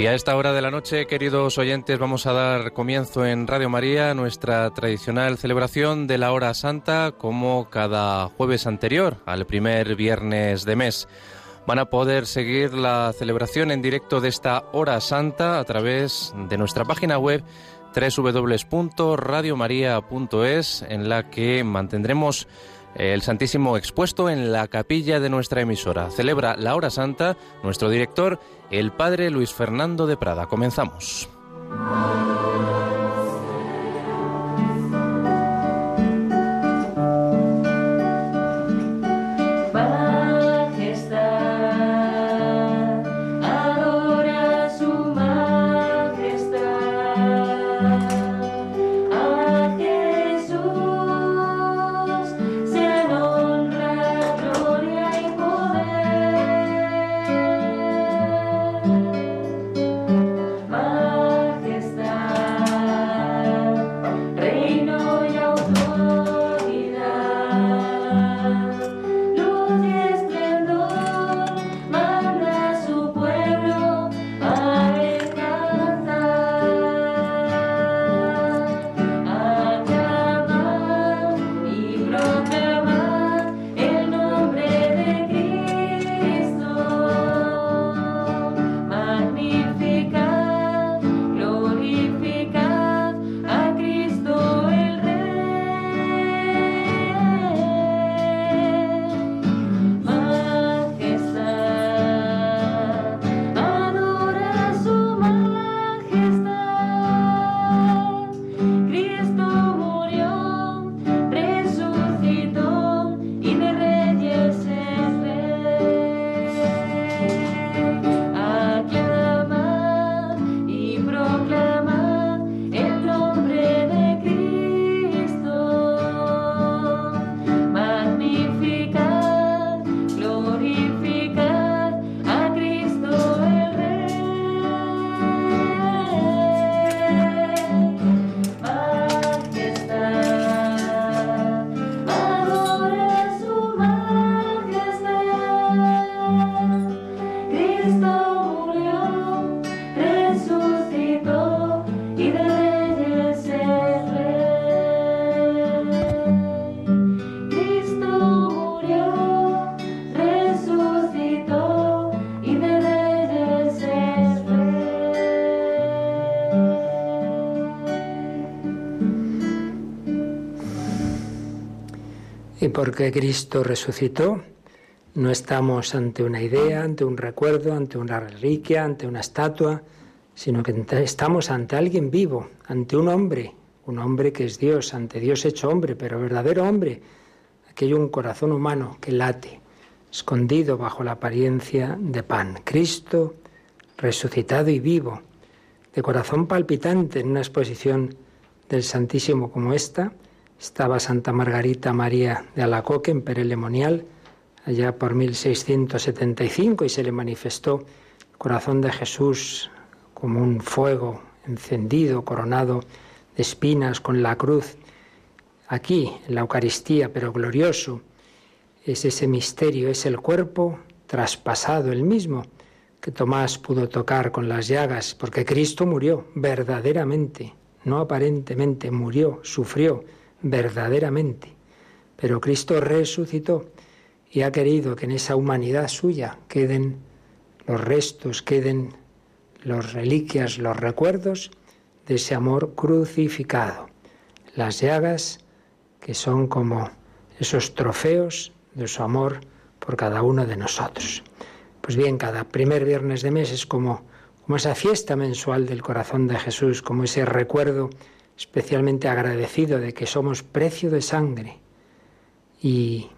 Y a esta hora de la noche, queridos oyentes, vamos a dar comienzo en Radio María nuestra tradicional celebración de la hora santa como cada jueves anterior al primer viernes de mes. Van a poder seguir la celebración en directo de esta hora santa a través de nuestra página web www.radiomaria.es en la que mantendremos el Santísimo expuesto en la capilla de nuestra emisora. Celebra la hora santa nuestro director, el Padre Luis Fernando de Prada. Comenzamos. Porque Cristo resucitó, no estamos ante una idea, ante un recuerdo, ante una reliquia, ante una estatua, sino que estamos ante alguien vivo, ante un hombre, un hombre que es Dios, ante Dios hecho hombre, pero verdadero hombre. Aquí hay un corazón humano que late, escondido bajo la apariencia de pan. Cristo resucitado y vivo, de corazón palpitante en una exposición del Santísimo como esta, estaba Santa Margarita María de Alacoque en Perelemonial, allá por 1675, y se le manifestó el corazón de Jesús como un fuego encendido, coronado de espinas con la cruz. Aquí, en la Eucaristía, pero glorioso, es ese misterio, es el cuerpo traspasado, el mismo que Tomás pudo tocar con las llagas, porque Cristo murió verdaderamente, no aparentemente, murió, sufrió verdaderamente. Pero Cristo resucitó y ha querido que en esa humanidad suya queden los restos, queden las reliquias, los recuerdos de ese amor crucificado. Las llagas que son como esos trofeos de su amor por cada uno de nosotros. Pues bien, cada primer viernes de mes es como, como esa fiesta mensual del corazón de Jesús, como ese recuerdo especialmente agradecido de que somos precio de sangre y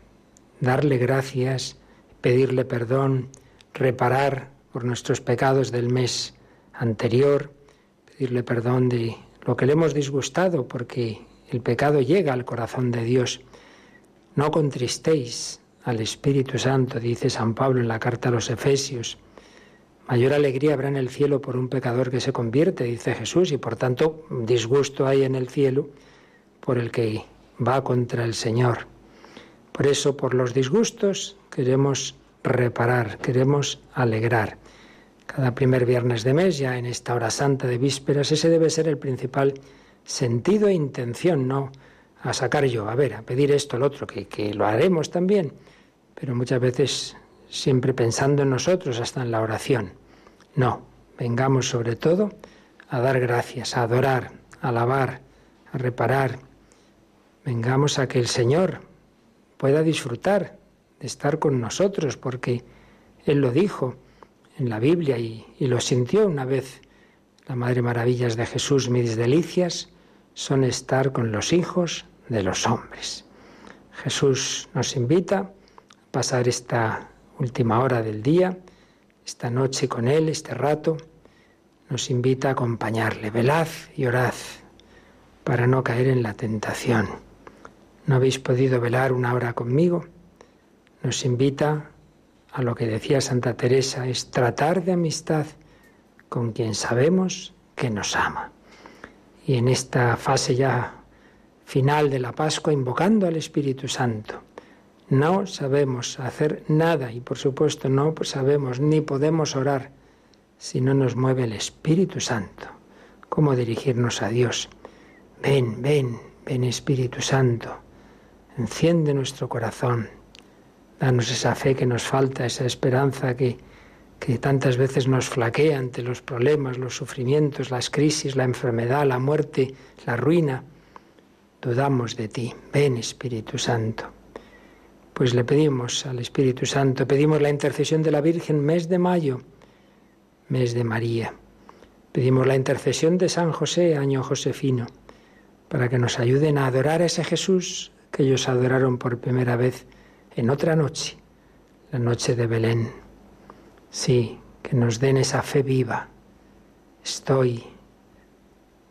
darle gracias, pedirle perdón, reparar por nuestros pecados del mes anterior, pedirle perdón de lo que le hemos disgustado, porque el pecado llega al corazón de Dios. No contristéis al Espíritu Santo, dice San Pablo en la carta a los Efesios. Mayor alegría habrá en el cielo por un pecador que se convierte, dice Jesús, y por tanto disgusto hay en el cielo por el que va contra el Señor. Por eso, por los disgustos, queremos reparar, queremos alegrar. cada primer viernes de mes, ya en esta hora santa de vísperas, ese debe ser el principal sentido e intención, no a sacar yo, a ver, a pedir esto, el otro, que, que lo haremos también, pero muchas veces siempre pensando en nosotros, hasta en la oración. No, vengamos sobre todo a dar gracias, a adorar, a alabar, a reparar. Vengamos a que el Señor pueda disfrutar de estar con nosotros, porque Él lo dijo en la Biblia y, lo sintió una vez. La Madre Maravillas de Jesús, mis delicias, son estar con los hijos de los hombres. Jesús nos invita a pasar esta última hora del día, esta noche con Él, este rato, nos invita a acompañarle. Velad y orad para no caer en la tentación. ¿No habéis podido velar una hora conmigo? Nos invita a lo que decía Santa Teresa, es tratar de amistad con quien sabemos que nos ama. Y en esta fase ya final de la Pascua, invocando al Espíritu Santo, no sabemos hacer nada y por supuesto no sabemos ni podemos orar si no nos mueve el Espíritu Santo. ¿Cómo dirigirnos a Dios? Ven, ven, ven Espíritu Santo, enciende nuestro corazón, Danos esa fe que nos falta, esa esperanza que, que tantas veces nos flaquea ante los problemas, los sufrimientos, las crisis, la enfermedad, la muerte, la ruina. Dudamos de ti. Ven, Espíritu Santo. Pues le pedimos al Espíritu Santo, pedimos la intercesión de la Virgen mes de mayo, mes de María. Pedimos la intercesión de San José, año josefino, para que nos ayuden a adorar a ese Jesús que ellos adoraron por primera vez en otra noche, la noche de Belén. Sí, que nos den esa fe viva. Estoy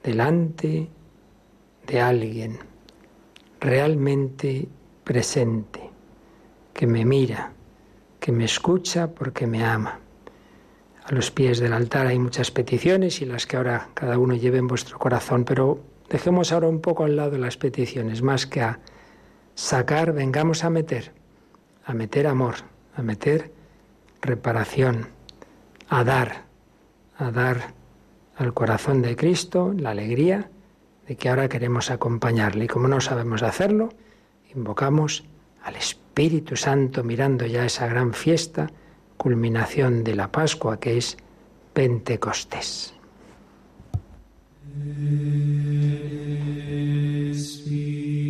delante de alguien realmente presente, que me mira, que me escucha porque me ama. A los pies del altar hay muchas peticiones y las que ahora cada uno lleve en vuestro corazón, pero dejemos ahora un poco al lado las peticiones, más que a sacar, vengamos a meter a meter amor, a meter reparación, a dar, a dar al corazón de Cristo la alegría de que ahora queremos acompañarle. Y como no sabemos hacerlo, invocamos al Espíritu Santo mirando ya esa gran fiesta, culminación de la Pascua que es Pentecostés. Espíritu.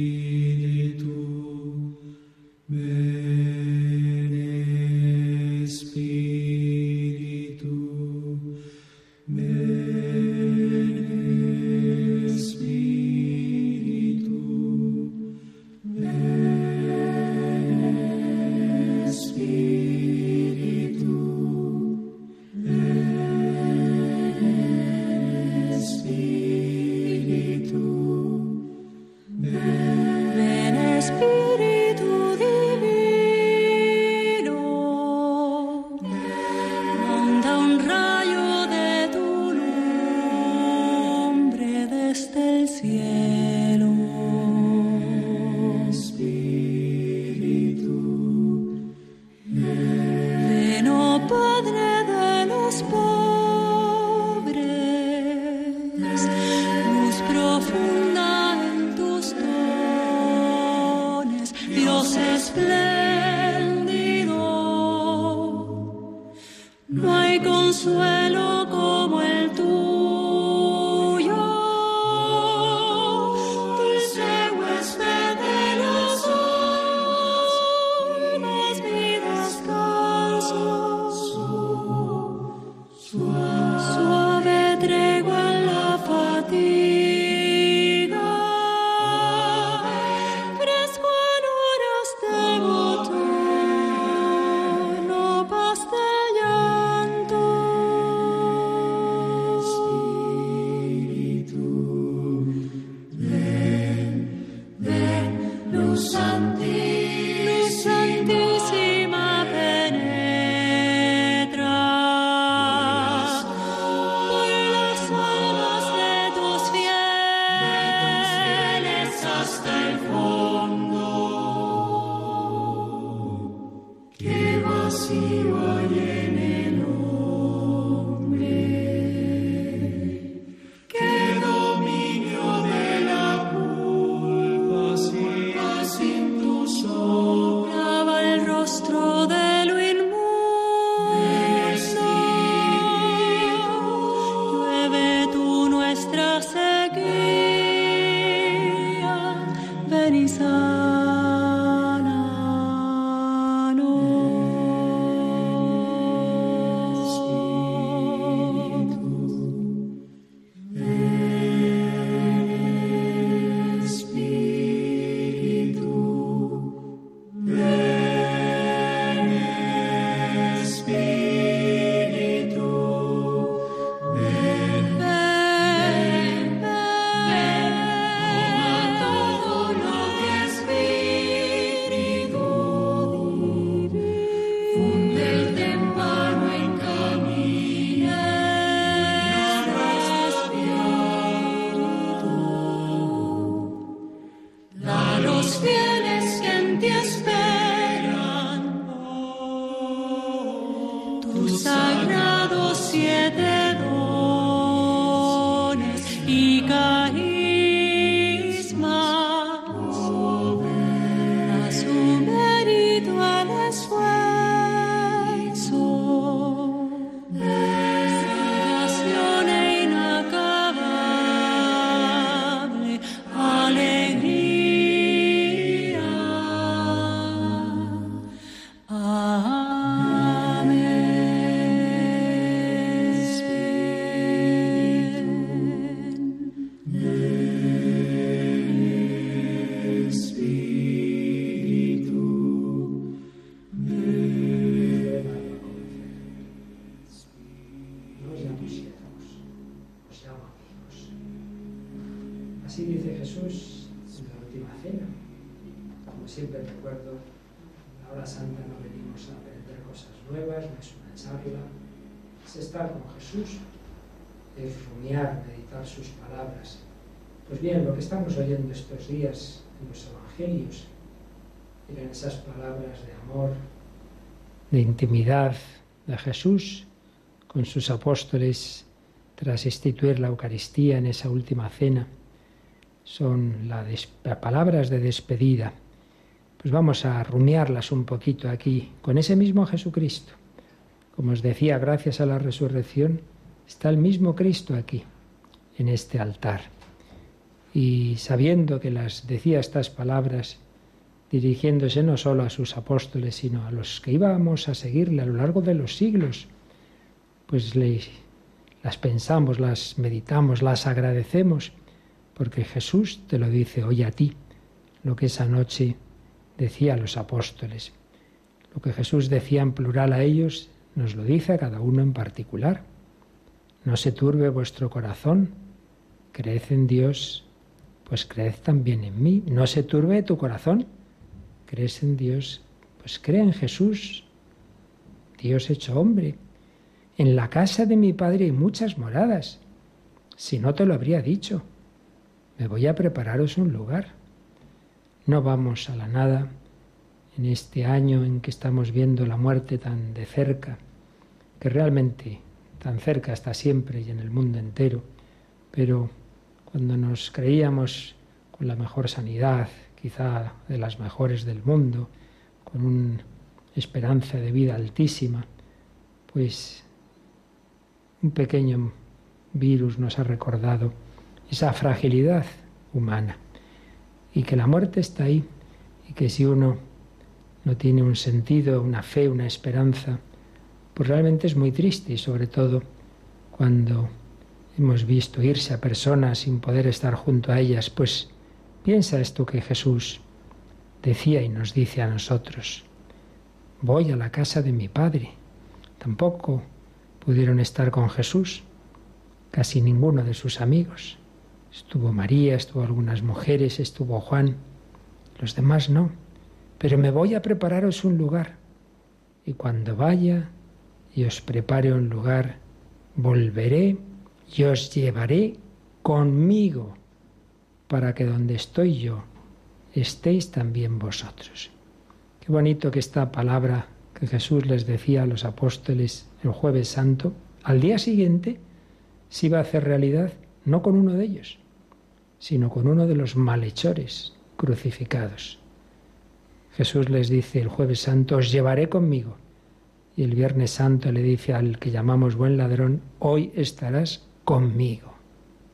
Estamos oyendo estos días en los Evangelios. Miren esas palabras de amor, de intimidad de Jesús con sus apóstoles tras instituir la Eucaristía en esa última cena. Son las palabras de despedida. Pues vamos a rumiarlas un poquito aquí con ese mismo Jesucristo. Como os decía, gracias a la resurrección está el mismo Cristo aquí, en este altar y sabiendo que las decía estas palabras, dirigiéndose no solo a sus apóstoles, sino a los que íbamos a seguirle a lo largo de los siglos, pues las pensamos, las meditamos, las agradecemos, porque Jesús te lo dice hoy a ti, lo que esa noche decía a los apóstoles. Lo que Jesús decía en plural a ellos, nos lo dice a cada uno en particular. No se turbe vuestro corazón, creed en Dios, pues creed también en mí. No se turbe tu corazón. ¿Crees en Dios? Pues cree en Jesús, Dios hecho hombre. En la casa de mi Padre hay muchas moradas. Si no te lo habría dicho, me voy a prepararos un lugar. No vamos a la nada en este año en que estamos viendo la muerte tan de cerca, que realmente tan cerca está siempre y en el mundo entero, pero cuando nos creíamos con la mejor sanidad, quizá de las mejores del mundo, con una esperanza de vida altísima, pues un pequeño virus nos ha recordado esa fragilidad humana. Y que la muerte está ahí y que si uno no tiene un sentido, una fe, una esperanza, pues realmente es muy triste y sobre todo cuando hemos visto irse a personas sin poder estar junto a ellas, pues piensa esto que Jesús decía y nos dice a nosotros. Voy a la casa de mi Padre. Tampoco pudieron estar con Jesús casi ninguno de sus amigos. Estuvo María, estuvo algunas mujeres, estuvo Juan, los demás no. Pero me voy a prepararos un lugar. Y cuando vaya y os prepare un lugar, volveré y os llevaré conmigo para que donde estoy yo estéis también vosotros. Qué bonito que esta palabra que Jesús les decía a los apóstoles el jueves santo, al día siguiente se iba a hacer realidad no con uno de ellos, sino con uno de los malhechores crucificados. Jesús les dice el jueves santo, os llevaré conmigo. Y el viernes santo le dice al que llamamos buen ladrón, hoy estarás conmigo,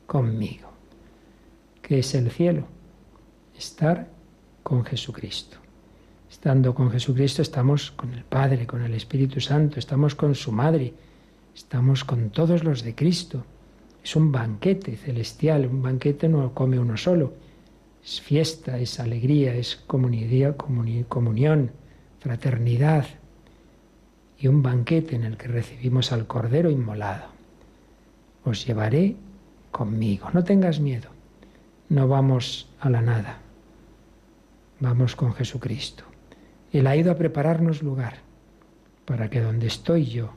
conmigo. ¿Qué es el cielo? Estar con Jesucristo. Estando con Jesucristo estamos con el Padre, con el Espíritu Santo, estamos con su Madre, estamos con todos los de Cristo. Es un banquete celestial, un banquete no come uno solo. Es fiesta, es alegría, es comunidad, comunión, fraternidad y un banquete en el que recibimos al Cordero inmolado. Os llevaré conmigo, no tengas miedo, no vamos a la nada, vamos con Jesucristo. Él ha ido a prepararnos lugar para que donde estoy yo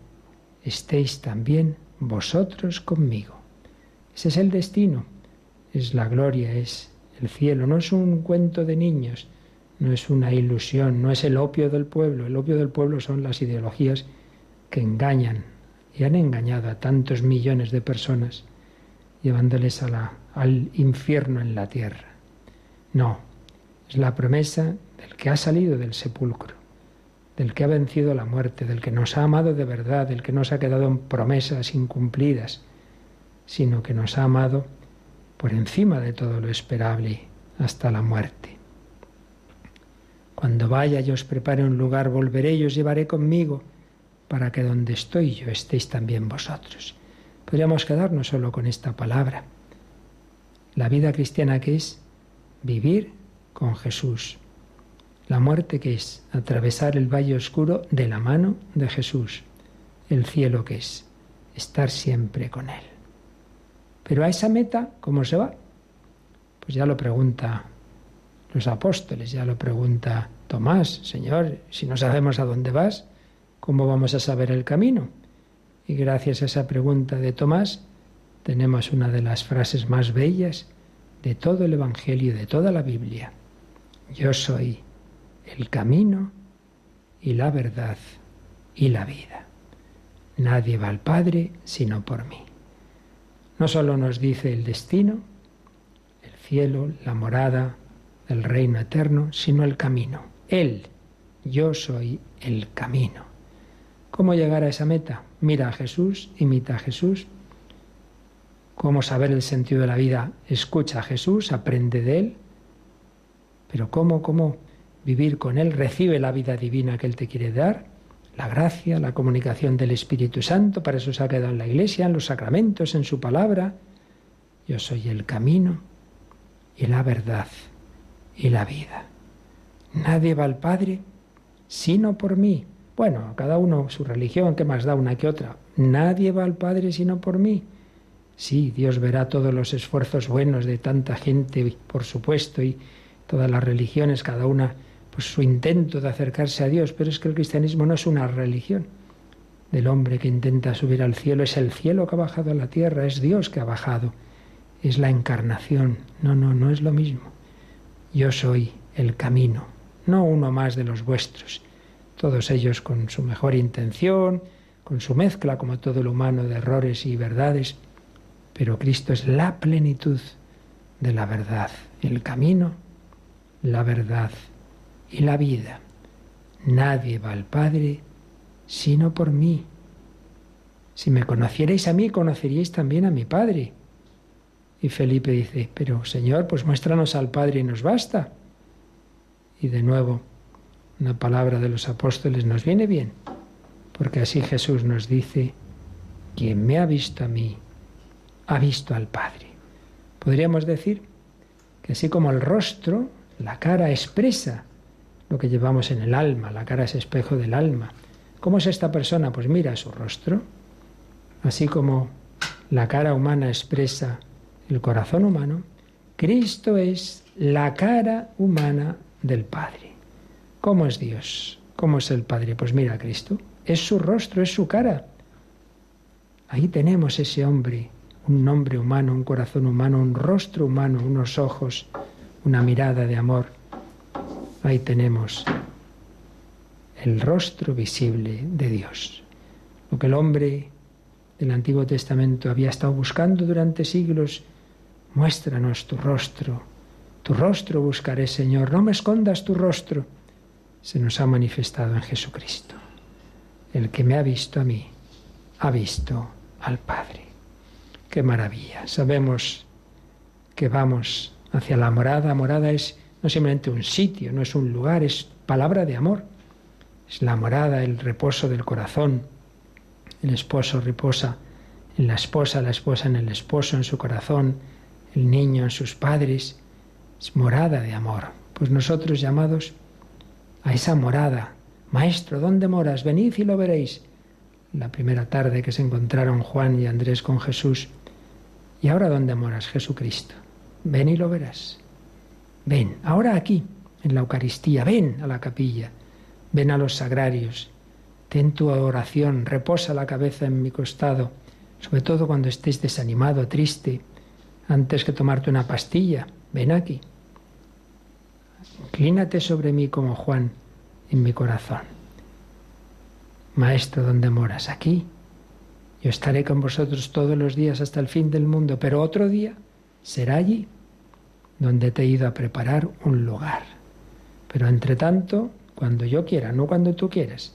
estéis también vosotros conmigo. Ese es el destino, es la gloria, es el cielo, no es un cuento de niños, no es una ilusión, no es el opio del pueblo. El opio del pueblo son las ideologías que engañan y han engañado a tantos millones de personas, llevándoles al infierno en la tierra. No, es la promesa del que ha salido del sepulcro, del que ha vencido la muerte, del que nos ha amado de verdad, del que no se ha quedado en promesas incumplidas, sino que nos ha amado por encima de todo lo esperable hasta la muerte. Cuando vaya y os prepare un lugar, volveré y os llevaré conmigo, para que donde estoy yo estéis también vosotros. Podríamos quedarnos solo con esta palabra. La vida cristiana que es vivir con Jesús. La muerte que es atravesar el valle oscuro de la mano de Jesús. El cielo que es estar siempre con Él. Pero a esa meta, ¿cómo se va? Pues ya lo pregunta los apóstoles, ya lo pregunta Tomás, Señor, si no sabemos a dónde vas, ¿cómo vamos a saber el camino? Y gracias a esa pregunta de Tomás tenemos una de las frases más bellas de todo el Evangelio, de toda la Biblia. Yo soy el camino y la verdad y la vida. Nadie va al Padre sino por mí. No solo nos dice el destino, el cielo, la morada, el reino eterno, sino el camino. Él, yo soy el camino. ¿Cómo llegar a esa meta? Mira a Jesús, imita a Jesús. ¿Cómo saber el sentido de la vida? Escucha a Jesús, aprende de Él. Pero ¿cómo, cómo vivir con Él? Recibe la vida divina que Él te quiere dar la gracia, la comunicación del Espíritu Santo, para eso se ha quedado en la Iglesia, en los sacramentos, en su palabra. Yo soy el camino y la verdad y la vida. Nadie va al Padre sino por mí. Bueno, cada uno su religión, que más da una que otra. Nadie va al Padre sino por mí. Sí, Dios verá todos los esfuerzos buenos de tanta gente, por supuesto, y todas las religiones, cada una pues su intento de acercarse a Dios, pero es que el cristianismo no es una religión del hombre que intenta subir al cielo, es el cielo que ha bajado a la tierra, es Dios que ha bajado, es la encarnación. No, no, no es lo mismo. Yo soy el camino, no uno más de los vuestros, todos ellos con su mejor intención, con su mezcla, como todo lo humano, de errores y verdades, pero Cristo es la plenitud de la verdad, el camino, la verdad y la vida. Nadie va al Padre sino por mí. Si me conocierais a mí, conoceríais también a mi Padre. Y Felipe dice, pero Señor, pues muéstranos al Padre y nos basta. Y de nuevo, una palabra de los apóstoles nos viene bien, porque así Jesús nos dice, quien me ha visto a mí, ha visto al Padre. Podríamos decir que así como el rostro, la cara expresa lo que llevamos en el alma, la cara es espejo del alma. ¿Cómo es esta persona? Pues mira su rostro, así como la cara humana expresa el corazón humano, Cristo es la cara humana del Padre. ¿Cómo es Dios? ¿Cómo es el Padre? Pues mira Cristo, es su rostro, es su cara. Ahí tenemos ese hombre, un nombre humano, un corazón humano, un rostro humano, unos ojos, una mirada de amor Ahí tenemos el rostro visible de Dios. Lo que el hombre del Antiguo Testamento había estado buscando durante siglos, muéstranos tu rostro. Tu rostro buscaré, Señor, no me escondas tu rostro. Se nos ha manifestado en Jesucristo. El que me ha visto a mí, ha visto al Padre. Qué maravilla. Sabemos que vamos hacia la morada. Morada es no simplemente un sitio, no es un lugar, es palabra de amor. Es la morada, el reposo del corazón. El esposo reposa en la esposa, la esposa en el esposo, en su corazón, el niño en sus padres. Es morada de amor. Pues nosotros llamados a esa morada. Maestro, ¿dónde moras? Venid y lo veréis. La primera tarde que se encontraron Juan y Andrés con Jesús. ¿Y ahora dónde moras, Jesucristo? Ven y lo verás. Ven, ahora aquí, en la Eucaristía, ven a la capilla, ven a los sagrarios, ten tu oración, reposa la cabeza en mi costado, sobre todo cuando estés desanimado, triste, antes que tomarte una pastilla, ven aquí. Inclínate sobre mí como Juan en mi corazón. Maestro, ¿dónde moras? Aquí. Yo estaré con vosotros todos los días hasta el fin del mundo, pero otro día será allí donde te he ido a preparar un lugar. Pero entre tanto, cuando yo quiera, no cuando tú quieras,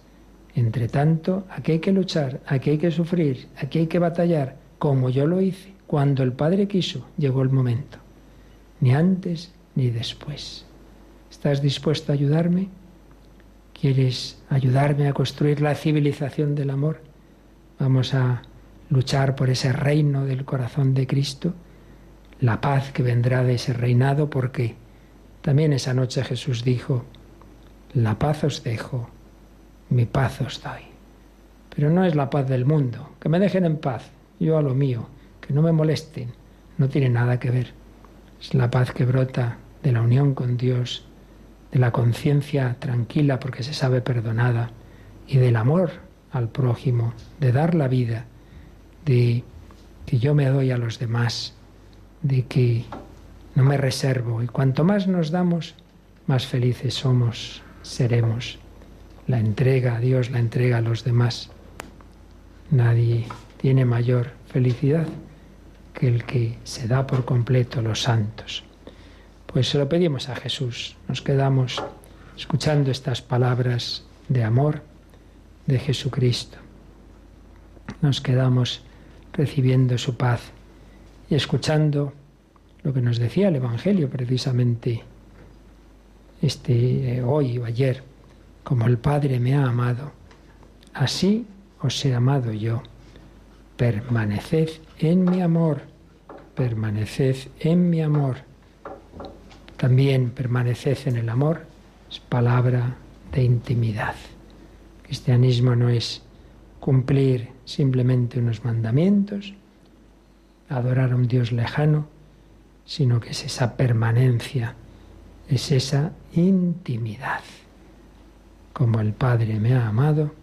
entre tanto, aquí hay que luchar, aquí hay que sufrir, aquí hay que batallar, como yo lo hice, cuando el Padre quiso, llegó el momento. Ni antes ni después. ¿Estás dispuesto a ayudarme? ¿Quieres ayudarme a construir la civilización del amor? Vamos a luchar por ese reino del corazón de Cristo la paz que vendrá de ese reinado, porque también esa noche Jesús dijo, la paz os dejo, mi paz os doy. Pero no es la paz del mundo, que me dejen en paz, yo a lo mío, que no me molesten, no tiene nada que ver. Es la paz que brota de la unión con Dios, de la conciencia tranquila porque se sabe perdonada y del amor al prójimo, de dar la vida, de que yo me doy a los demás de que no me reservo y cuanto más nos damos, más felices somos, seremos. La entrega a Dios, la entrega a los demás. Nadie tiene mayor felicidad que el que se da por completo los santos. Pues se lo pedimos a Jesús. Nos quedamos escuchando estas palabras de amor de Jesucristo. Nos quedamos recibiendo su paz y escuchando lo que nos decía el Evangelio precisamente este eh, hoy o ayer, como el Padre me ha amado, así os he amado yo. Permaneced en mi amor, permaneced en mi amor. También permaneced en el amor es palabra de intimidad. cristianismo no es cumplir simplemente unos mandamientos, adorar a un Dios lejano, sino que es esa permanencia, es esa intimidad. Como el Padre me ha amado,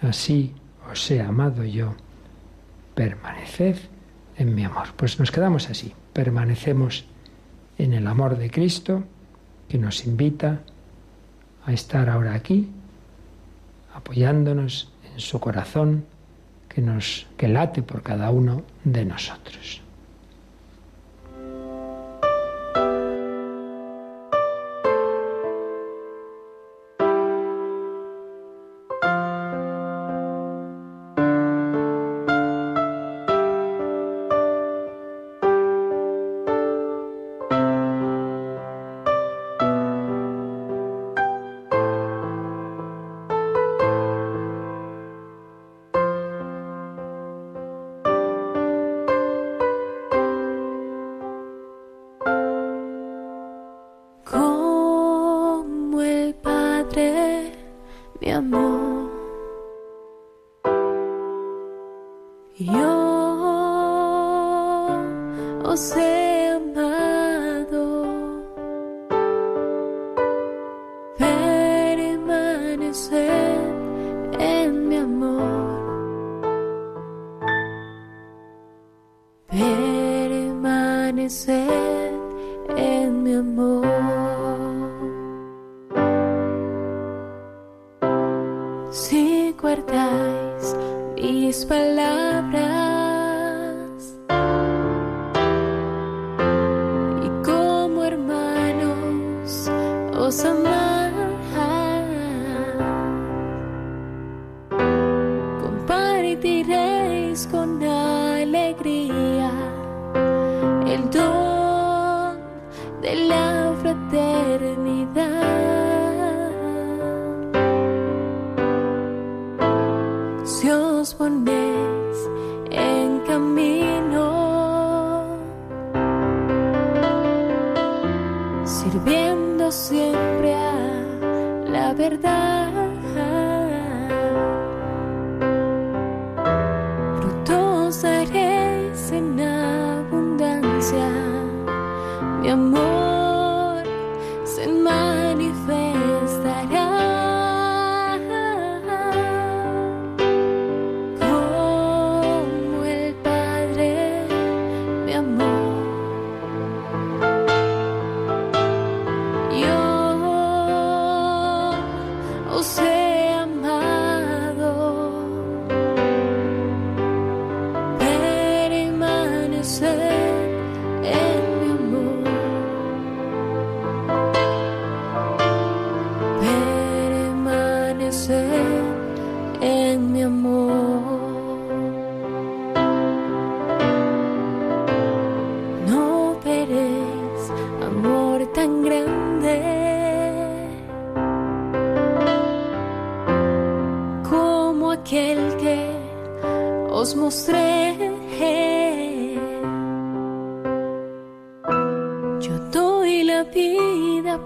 así os he amado yo. Permaneced en mi amor. Pues nos quedamos así, permanecemos en el amor de Cristo que nos invita a estar ahora aquí, apoyándonos en su corazón, que, nos, que late por cada uno de nosotros. El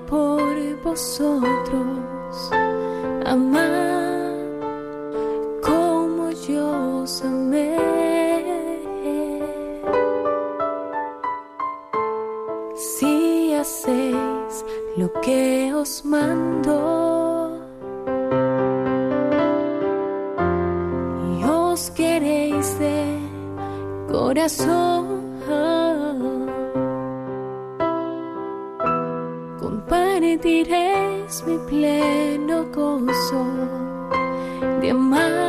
por vosotros. Amad como yo os amé. Si hacéis lo que os mando. y os Queréis de corazón. eres mi pleno gozo de amar.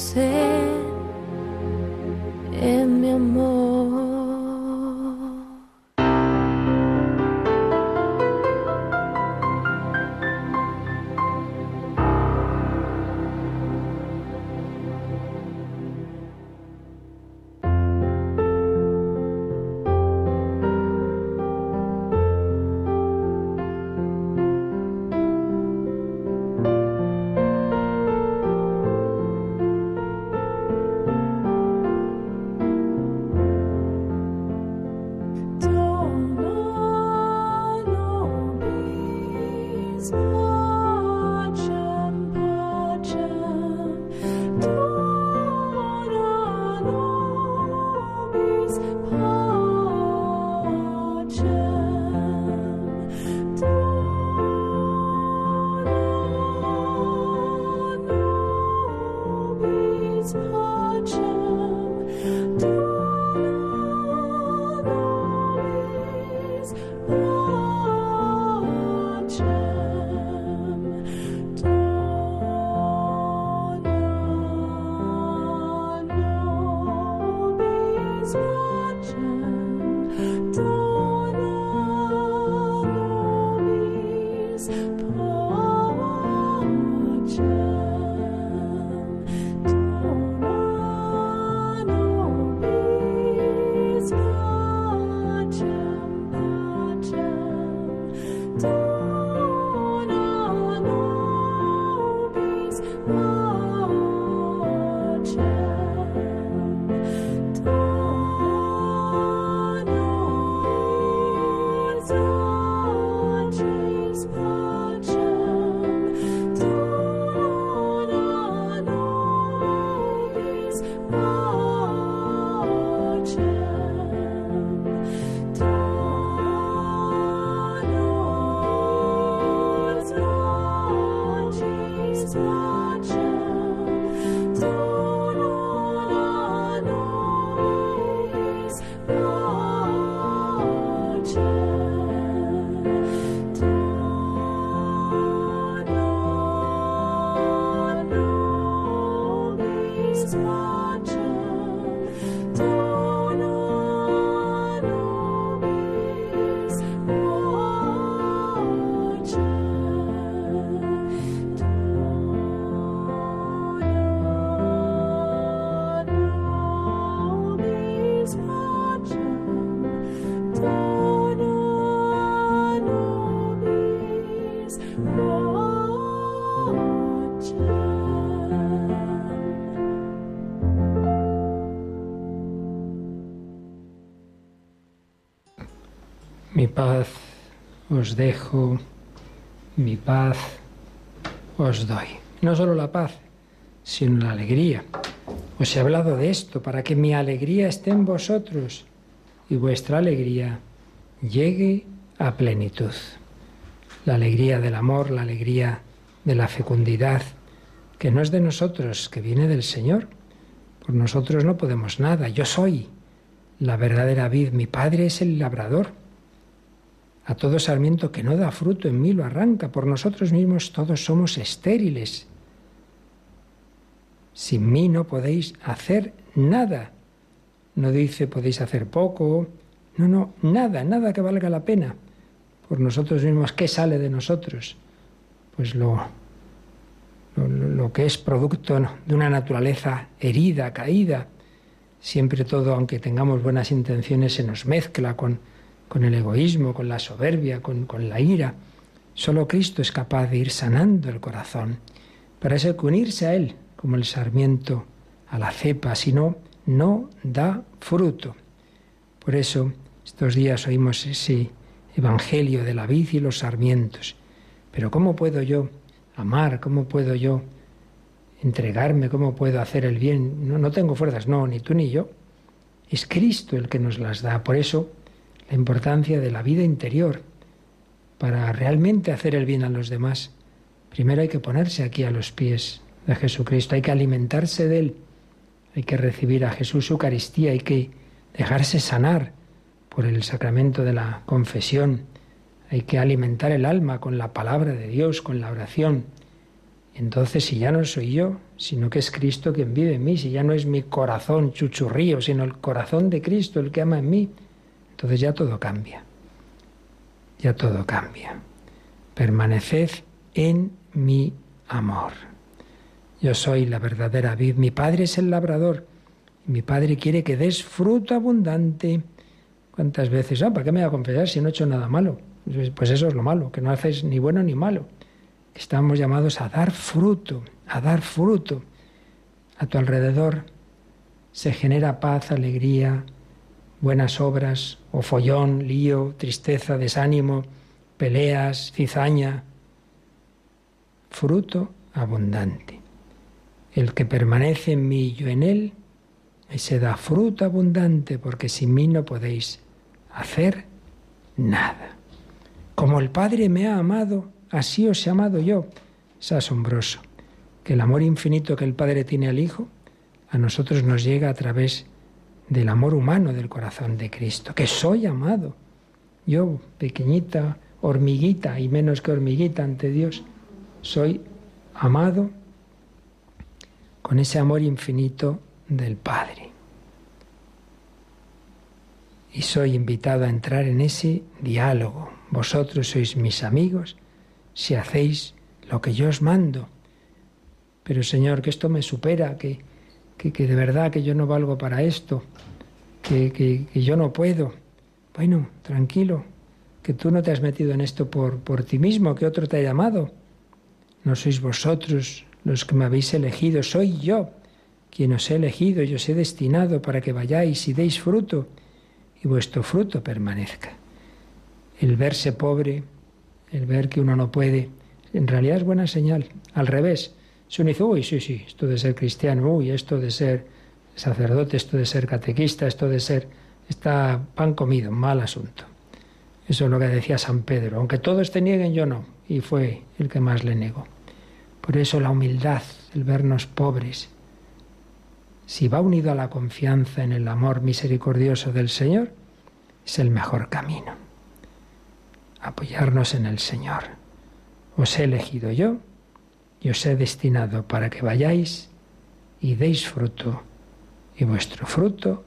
Oh. church. Os dejo, mi paz os doy. No solo la paz, sino la alegría. Os he hablado de esto para que mi alegría esté en vosotros y vuestra alegría llegue a plenitud. La alegría del amor, la alegría de la fecundidad, que no es de nosotros, que viene del Señor. Por nosotros no podemos nada. Yo soy la verdadera vid, mi Padre es el labrador. A todo sarmiento que no da fruto en mí lo arranca. Por nosotros mismos todos somos estériles. Sin mí no podéis hacer nada. No dice podéis hacer poco. No, no, nada, nada que valga la pena. Por nosotros mismos, ¿qué sale de nosotros? Pues lo, lo, lo que es producto de una naturaleza herida, caída. Siempre todo, aunque tengamos buenas intenciones, se nos mezcla con con el egoísmo, con la soberbia, con, con la ira. Solo Cristo es capaz de ir sanando el corazón. Para eso hay que unirse a Él, como el sarmiento a la cepa, si no, no da fruto. Por eso estos días oímos ese evangelio de la vid y los sarmientos. Pero ¿cómo puedo yo amar? ¿Cómo puedo yo entregarme? ¿Cómo puedo hacer el bien? No, no tengo fuerzas, no, ni tú ni yo. Es Cristo el que nos las da. Por eso la importancia de la vida interior para realmente hacer el bien a los demás. Primero hay que ponerse aquí a los pies de Jesucristo, hay que alimentarse de Él, hay que recibir a Jesús Eucaristía, hay que dejarse sanar por el sacramento de la confesión, hay que alimentar el alma con la palabra de Dios, con la oración. Entonces, si ya no soy yo, sino que es Cristo quien vive en mí, si ya no es mi corazón chuchurrío, sino el corazón de Cristo el que ama en mí, entonces ya todo cambia. Ya todo cambia. Permaneced en mi amor. Yo soy la verdadera vid. Mi Padre es el labrador. Mi Padre quiere que des fruto abundante. ¿Cuántas veces? Ah, ¿para qué me voy a confesar si no he hecho nada malo? Pues eso es lo malo, que no haces ni bueno ni malo. Estamos llamados a dar fruto, a dar fruto. A tu alrededor se genera paz, alegría, buenas obras, o follón, lío, tristeza, desánimo, peleas, cizaña. Fruto abundante. El que permanece en mí y yo en él, ese da fruto abundante, porque sin mí no podéis hacer nada. Como el Padre me ha amado, así os he amado yo. Es asombroso que el amor infinito que el Padre tiene al Hijo a nosotros nos llega a través de del amor humano del corazón de Cristo, que soy amado. Yo, pequeñita, hormiguita y menos que hormiguita ante Dios, soy amado con ese amor infinito del Padre. Y soy invitado a entrar en ese diálogo. Vosotros sois mis amigos si hacéis lo que yo os mando. Pero Señor, que esto me supera, que, que, de verdad que yo no valgo para esto, que, que, yo no puedo. Bueno, tranquilo, que tú no te has metido en esto por, por ti mismo, que otro te ha llamado. No sois vosotros los que me habéis elegido, soy yo quien os he elegido y os he destinado para que vayáis y deis fruto y vuestro fruto permanezca. El verse pobre, el ver que uno no puede, en realidad es buena señal. Al revés, se uno dice, uy, sí, sí, esto de ser cristiano, uy, esto de ser sacerdote, esto de ser catequista, esto de ser, está pan comido, mal asunto. Eso es lo que decía San Pedro. Aunque todos te nieguen, yo no. Y fue el que más le negó. Por eso la humildad, el vernos pobres, si va unido a la confianza en el amor misericordioso del Señor, es el mejor camino. Apoyarnos en el Señor. Os he elegido yo y os he destinado para que vayáis y deis fruto y vuestro fruto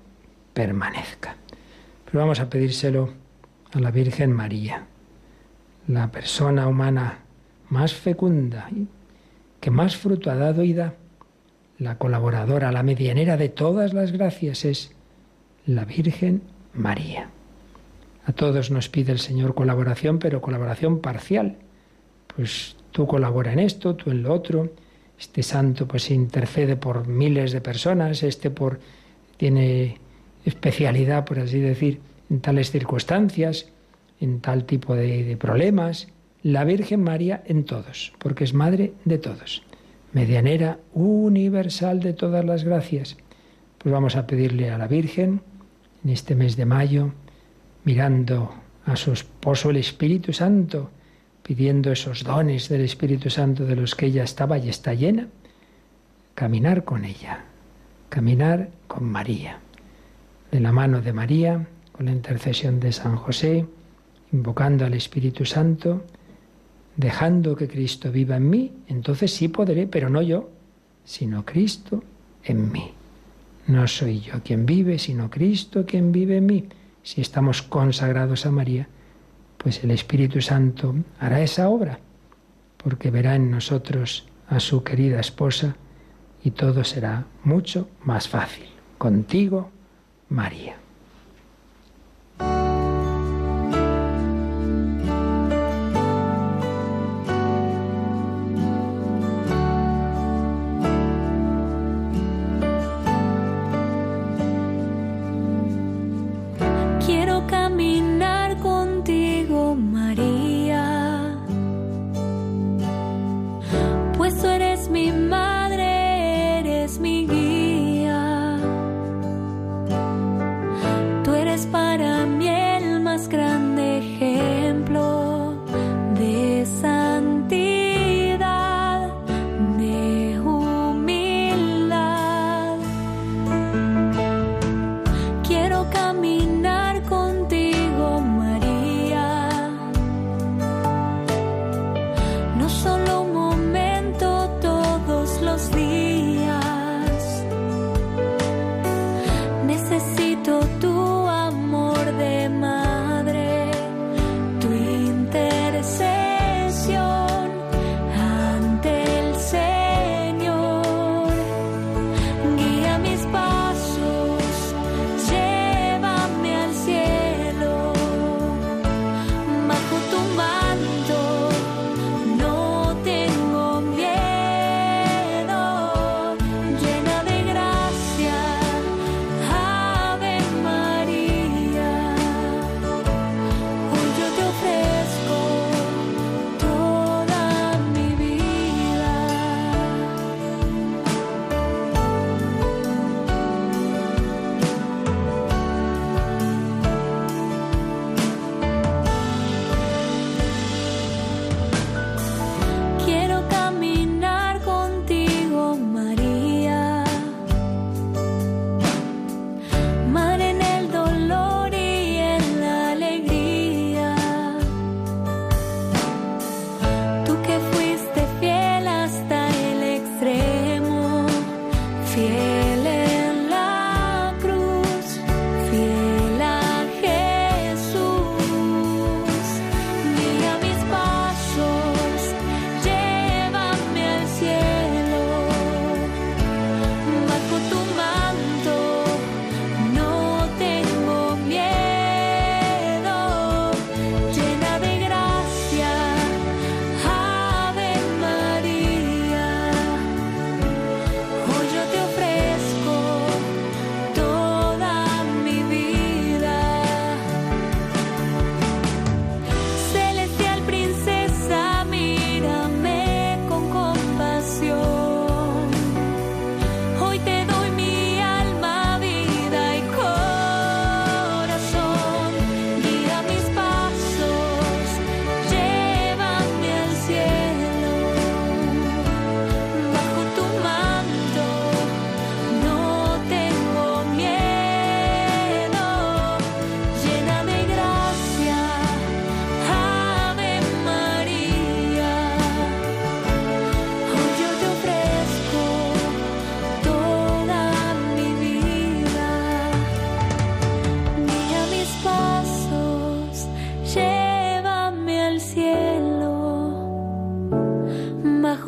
permanezca. Pero vamos a pedírselo a la Virgen María, la persona humana más fecunda, que más fruto ha dado y da, la colaboradora, la medianera de todas las gracias es la Virgen María. A todos nos pide el Señor colaboración, pero colaboración parcial pues tú colabora en esto, tú en lo otro. Este santo pues intercede por miles de personas, este por tiene especialidad, por así decir, en tales circunstancias, en tal tipo de, de problemas. La Virgen María en todos, porque es madre de todos, medianera universal de todas las gracias. Pues vamos a pedirle a la Virgen en este mes de mayo, mirando a su esposo el Espíritu Santo, pidiendo esos dones del Espíritu Santo de los que ella estaba y está llena, caminar con ella, caminar con María, de la mano de María, con la intercesión de San José, invocando al Espíritu Santo, dejando que Cristo viva en mí, entonces sí podré, pero no yo, sino Cristo en mí. No soy yo quien vive, sino Cristo quien vive en mí. Si estamos consagrados a María, pues el Espíritu Santo hará esa obra, porque verá en nosotros a su querida esposa y todo será mucho más fácil. Contigo, María.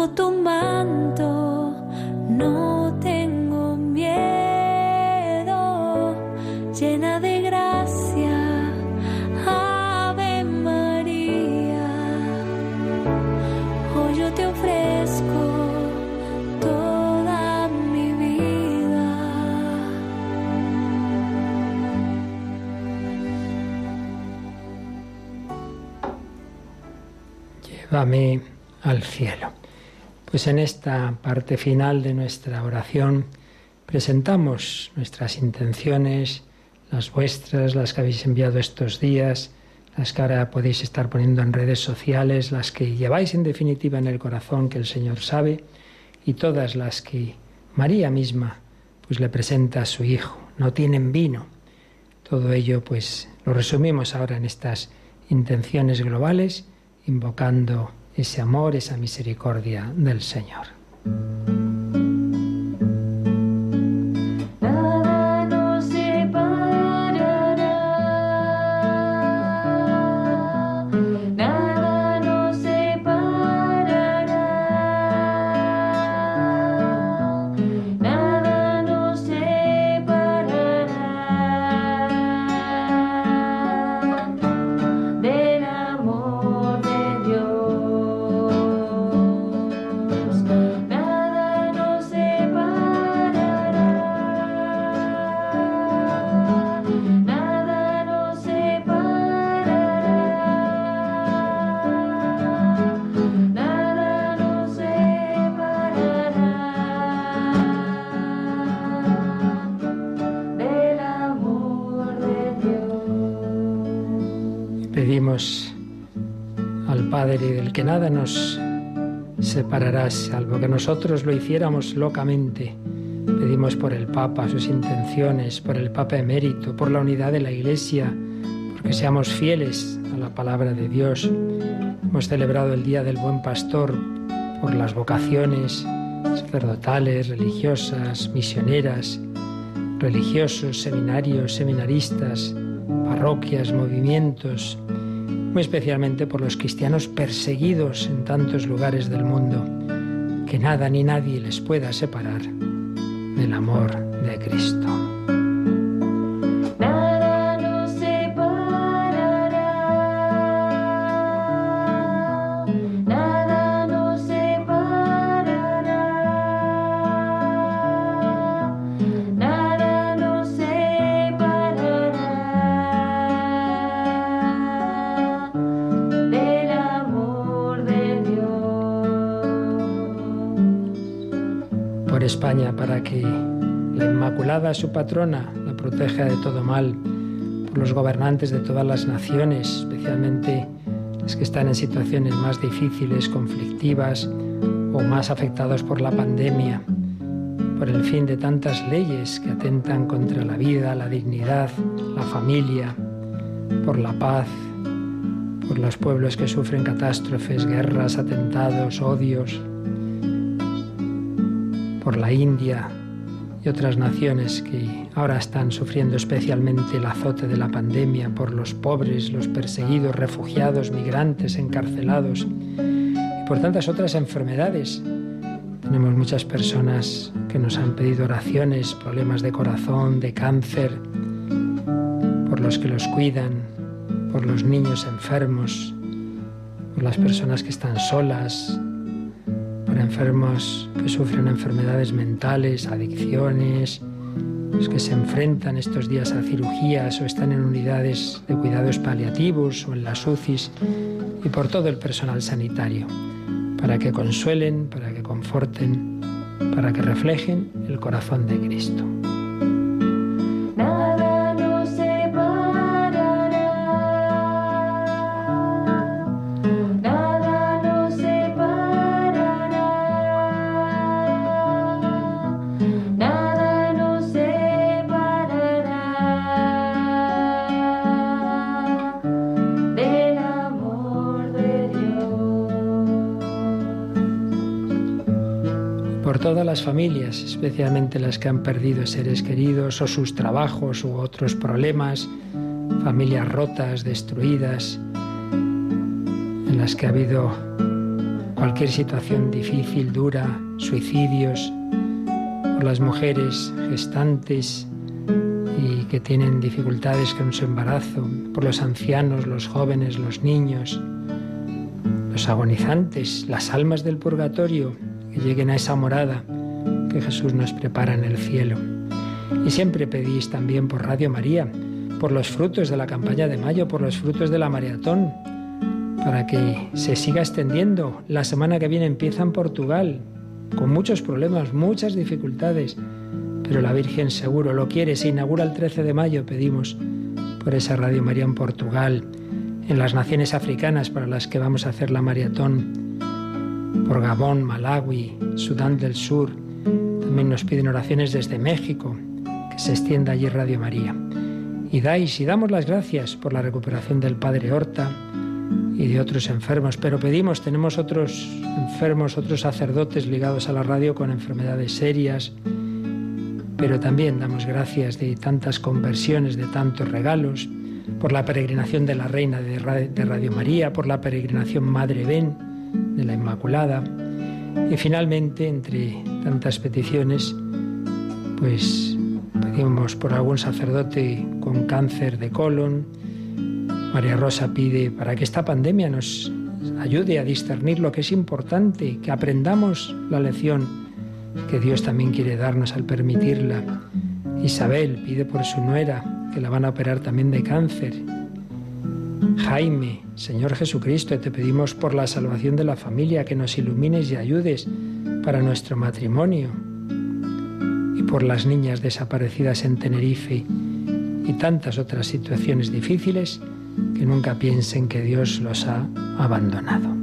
tu manto, no tengo miedo, llena de gracia, Ave María, hoy yo te ofrezco. toda mi vida Llévame al cielo. Pues en esta parte final de nuestra oración presentamos nuestras intenciones, las vuestras, las que habéis enviado estos días, las que ahora podéis estar poniendo en redes sociales, las que lleváis en definitiva en el corazón que el Señor sabe y todas las que María misma pues le presenta a su hijo. No tienen vino. Todo ello pues lo resumimos ahora en estas intenciones globales invocando ese amor, esa misericordia del Señor. Que nada nos separará, salvo que nosotros lo hiciéramos locamente. Pedimos por el Papa, sus intenciones, por el Papa emérito, por la unidad de la Iglesia, porque seamos fieles a la palabra de Dios. Hemos celebrado el Día del Buen Pastor por las vocaciones sacerdotales, religiosas, misioneras, religiosos, seminarios, seminaristas, parroquias, movimientos, muy especialmente por los cristianos perseguidos en tantos lugares del mundo, que nada ni nadie les pueda separar del amor de Cristo. Su patrona, la proteja de todo mal, por los gobernantes de todas las naciones, especialmente las que están en situaciones más difíciles, conflictivas o más afectados por la pandemia, por el fin de tantas leyes que atentan contra la vida, la dignidad, la familia, por la paz, por los pueblos que sufren catástrofes, guerras, atentados, odios, por la India, y otras naciones que ahora están sufriendo especialmente el azote de la pandemia por los pobres, los perseguidos, refugiados, migrantes, encarcelados y por tantas otras enfermedades. Tenemos muchas personas que nos han pedido oraciones, problemas de corazón, de cáncer, por los que los cuidan, por los niños enfermos, por las personas que están solas, enfermos que sufren enfermedades mentales, adicciones, los que se enfrentan estos días a cirugías o están en unidades de cuidados paliativos o en las UCIs y por todo el personal sanitario, para que consuelen, para que conforten, para que reflejen el corazón de Cristo. Familias, especialmente las que han perdido seres queridos o sus trabajos u otros problemas, familias rotas, destruidas, en las que ha habido cualquier situación difícil, dura, suicidios, por las mujeres gestantes y que tienen dificultades con su embarazo, por los ancianos, los jóvenes, los niños, los agonizantes, las almas del purgatorio, que lleguen a esa morada que Jesús nos prepara en el cielo. Y siempre pedís también por Radio María, por los frutos de la campaña de mayo, por los frutos de la maratón, para que se siga extendiendo. La semana que viene empieza en Portugal, con muchos problemas, muchas dificultades, pero la Virgen seguro lo quiere. Se inaugura el 13 de mayo, pedimos por esa Radio María en Portugal, en las naciones africanas para las que vamos a hacer la maratón, por Gabón, Malawi, Sudán del Sur. También nos piden oraciones desde México, que se extienda allí Radio María. Y dais y damos las gracias por la recuperación del Padre Horta y de otros enfermos, pero pedimos, tenemos otros enfermos, otros sacerdotes ligados a la radio con enfermedades serias, pero también damos gracias de tantas conversiones, de tantos regalos, por la peregrinación de la Reina de Radio María, por la peregrinación Madre Ben de la Inmaculada, y finalmente, entre tantas peticiones, pues pedimos por algún sacerdote con cáncer de colon, María Rosa pide para que esta pandemia nos ayude a discernir lo que es importante, que aprendamos la lección que Dios también quiere darnos al permitirla. Isabel pide por su nuera, que la van a operar también de cáncer. Jaime, Señor Jesucristo, te pedimos por la salvación de la familia, que nos ilumines y ayudes para nuestro matrimonio. Y por las niñas desaparecidas en Tenerife y tantas otras situaciones difíciles, que nunca piensen que Dios los ha abandonado.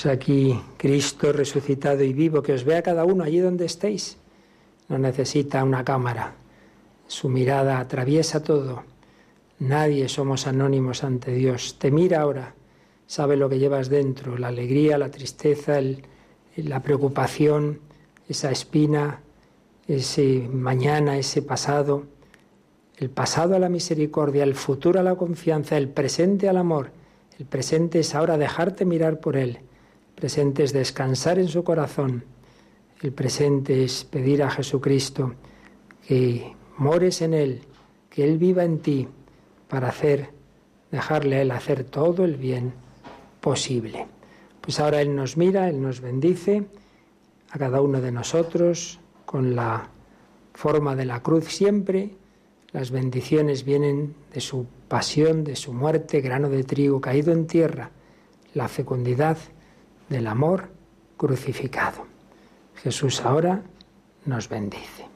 Pues aquí Cristo resucitado y vivo, que os vea cada uno allí donde estéis. No necesita una cámara. Su mirada atraviesa todo. Nadie somos anónimos ante Dios. Te mira ahora, sabe lo que llevas dentro, la alegría, la tristeza, el- la preocupación, esa espina, ese mañana, ese pasado, el pasado a la misericordia, el futuro a la confianza, el presente al amor. El presente es ahora dejarte mirar por Él. Presente es descansar en su corazón. El presente es pedir a Jesucristo que mores en Él, que Él viva en ti para hacer, dejarle a Él hacer todo el bien posible. Pues ahora Él nos mira, Él nos bendice a cada uno de nosotros con la forma de la cruz siempre. Las bendiciones vienen de su pasión, de su muerte, grano de trigo caído en tierra, la fecundidad del amor crucificado. Jesús ahora nos bendice.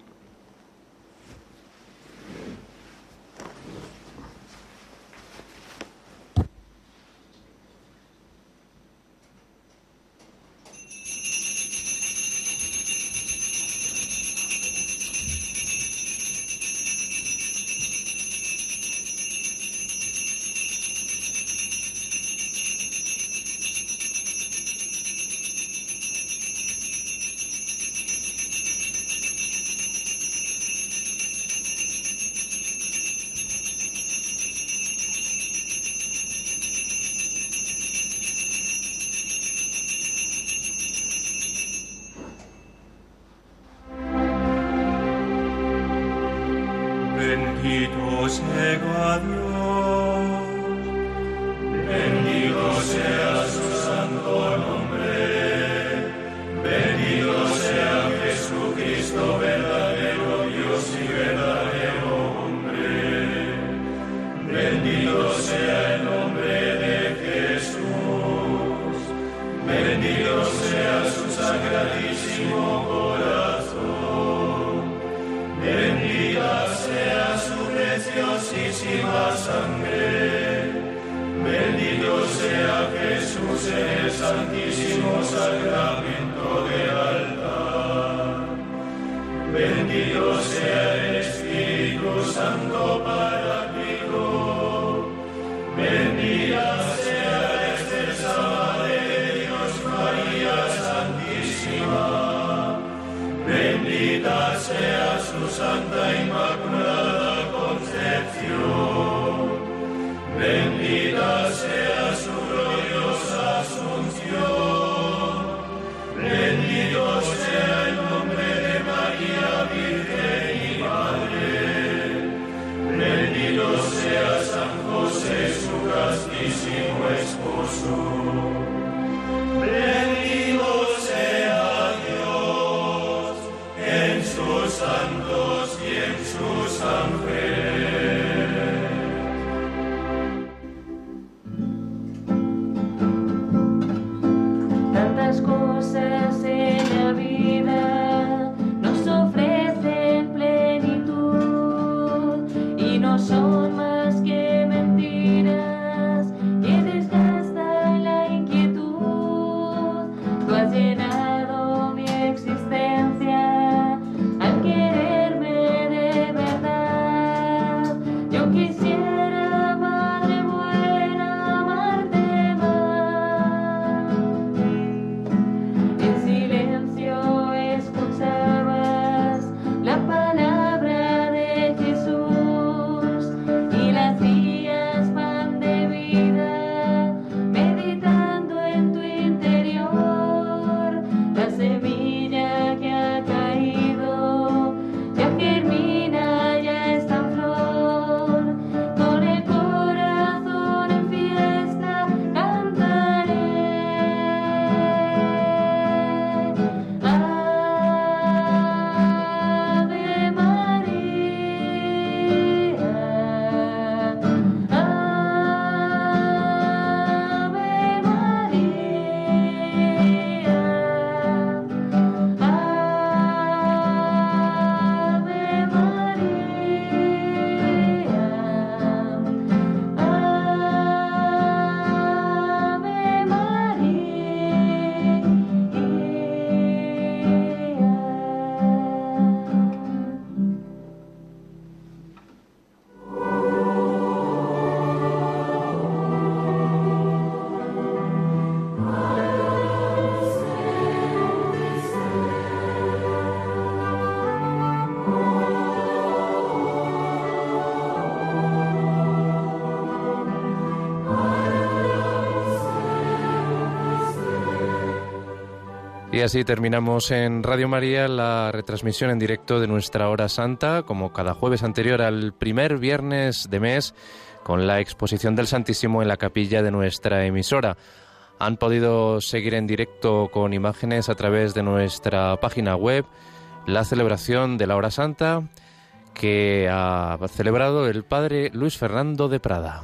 Y así terminamos en Radio María la retransmisión en directo de nuestra hora santa, como cada jueves anterior al primer viernes de mes, con la exposición del Santísimo en la capilla de nuestra emisora. Han podido seguir en directo con imágenes a través de nuestra página web la celebración de la hora santa que ha celebrado el padre Luis Fernando de Prada.